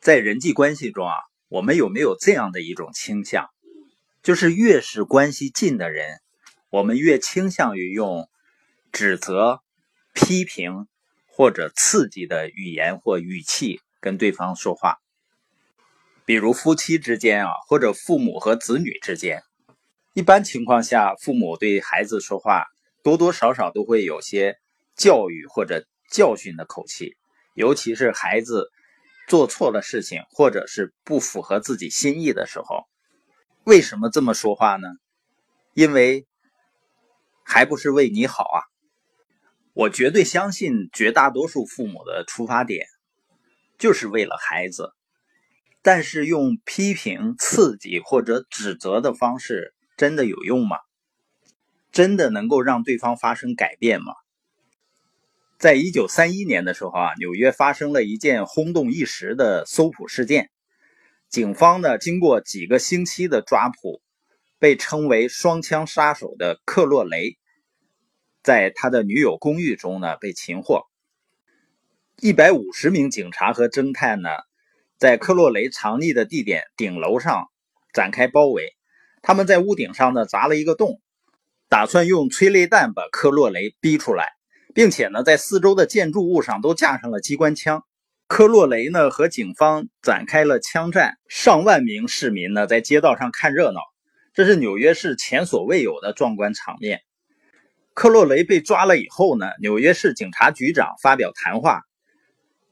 在人际关系中啊，我们有没有这样的一种倾向，就是越是关系近的人，我们越倾向于用指责、批评或者刺激的语言或语气跟对方说话。比如夫妻之间啊，或者父母和子女之间，一般情况下，父母对孩子说话多多少少都会有些教育或者教训的口气，尤其是孩子。做错了事情，或者是不符合自己心意的时候，为什么这么说话呢？因为还不是为你好啊！我绝对相信绝大多数父母的出发点就是为了孩子，但是用批评、刺激或者指责的方式，真的有用吗？真的能够让对方发生改变吗？在一九三一年的时候啊，纽约发生了一件轰动一时的搜捕事件。警方呢，经过几个星期的抓捕，被称为“双枪杀手”的克洛雷，在他的女友公寓中呢被擒获。一百五十名警察和侦探呢，在克洛雷藏匿的地点顶楼上展开包围。他们在屋顶上呢砸了一个洞，打算用催泪弹把克洛雷逼出来。并且呢，在四周的建筑物上都架上了机关枪。科洛雷呢和警方展开了枪战，上万名市民呢在街道上看热闹，这是纽约市前所未有的壮观场面。科洛雷被抓了以后呢，纽约市警察局长发表谈话，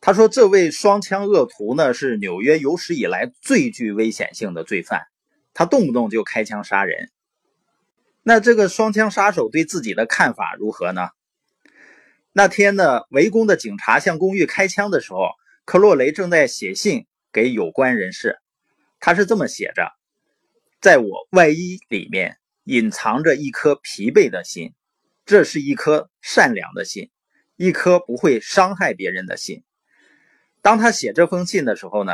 他说：“这位双枪恶徒呢是纽约有史以来最具危险性的罪犯，他动不动就开枪杀人。”那这个双枪杀手对自己的看法如何呢？那天呢，围攻的警察向公寓开枪的时候，克洛雷正在写信给有关人士。他是这么写着：“在我外衣里面隐藏着一颗疲惫的心，这是一颗善良的心，一颗不会伤害别人的心。”当他写这封信的时候呢，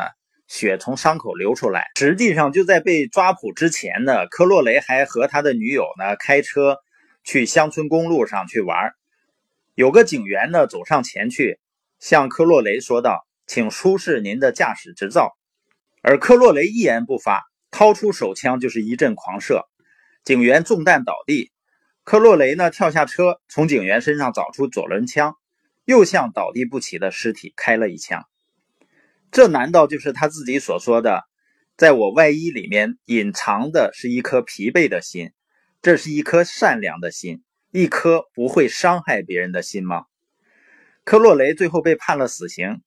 血从伤口流出来。实际上，就在被抓捕之前呢，克洛雷还和他的女友呢开车去乡村公路上去玩。有个警员呢，走上前去，向科洛雷说道：“请出示您的驾驶执照。”而科洛雷一言不发，掏出手枪就是一阵狂射，警员中弹倒地。科洛雷呢，跳下车，从警员身上找出左轮枪，又向倒地不起的尸体开了一枪。这难道就是他自己所说的：“在我外衣里面隐藏的是一颗疲惫的心，这是一颗善良的心。”一颗不会伤害别人的心吗？科洛雷最后被判了死刑，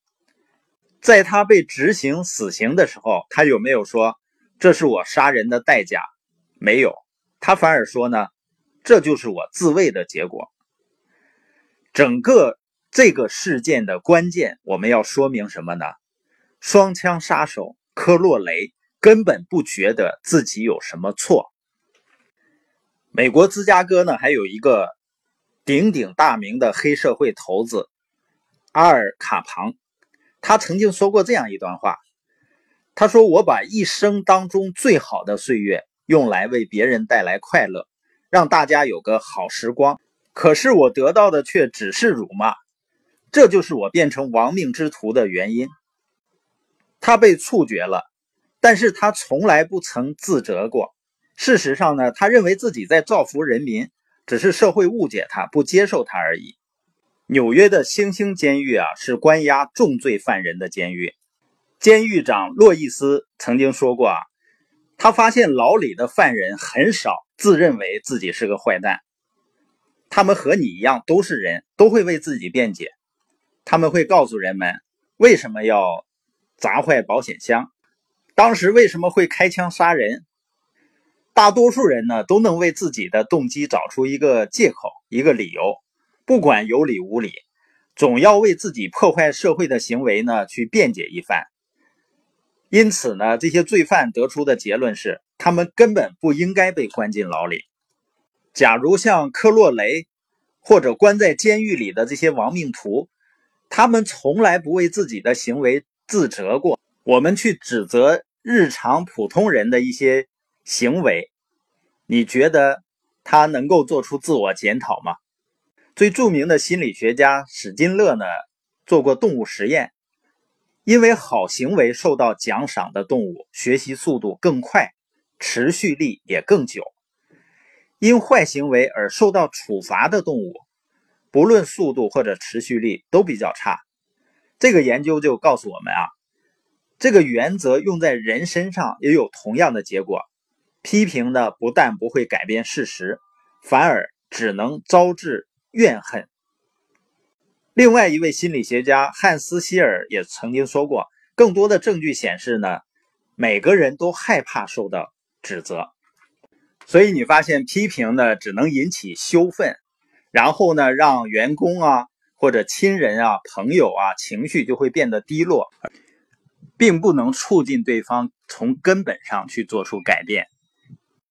在他被执行死刑的时候，他有没有说这是我杀人的代价？没有，他反而说呢，这就是我自卫的结果。整个这个事件的关键，我们要说明什么呢？双枪杀手科洛雷根本不觉得自己有什么错。美国芝加哥呢，还有一个鼎鼎大名的黑社会头子阿尔卡庞，他曾经说过这样一段话：“他说，我把一生当中最好的岁月用来为别人带来快乐，让大家有个好时光，可是我得到的却只是辱骂，这就是我变成亡命之徒的原因。”他被处决了，但是他从来不曾自责过。事实上呢，他认为自己在造福人民，只是社会误解他，不接受他而已。纽约的星星监狱啊，是关押重罪犯人的监狱。监狱长洛伊斯曾经说过啊，他发现牢里的犯人很少自认为自己是个坏蛋，他们和你一样都是人，都会为自己辩解。他们会告诉人们为什么要砸坏保险箱，当时为什么会开枪杀人。大多数人呢都能为自己的动机找出一个借口、一个理由，不管有理无理，总要为自己破坏社会的行为呢去辩解一番。因此呢，这些罪犯得出的结论是，他们根本不应该被关进牢里。假如像科洛雷或者关在监狱里的这些亡命徒，他们从来不为自己的行为自责过，我们去指责日常普通人的一些。行为，你觉得他能够做出自我检讨吗？最著名的心理学家史金勒呢，做过动物实验，因为好行为受到奖赏的动物，学习速度更快，持续力也更久；因坏行为而受到处罚的动物，不论速度或者持续力都比较差。这个研究就告诉我们啊，这个原则用在人身上也有同样的结果。批评呢，不但不会改变事实，反而只能招致怨恨。另外一位心理学家汉斯·希尔也曾经说过，更多的证据显示呢，每个人都害怕受到指责。所以你发现批评呢，只能引起羞愤，然后呢，让员工啊。或者亲人啊、朋友啊，情绪就会变得低落，并不能促进对方从根本上去做出改变。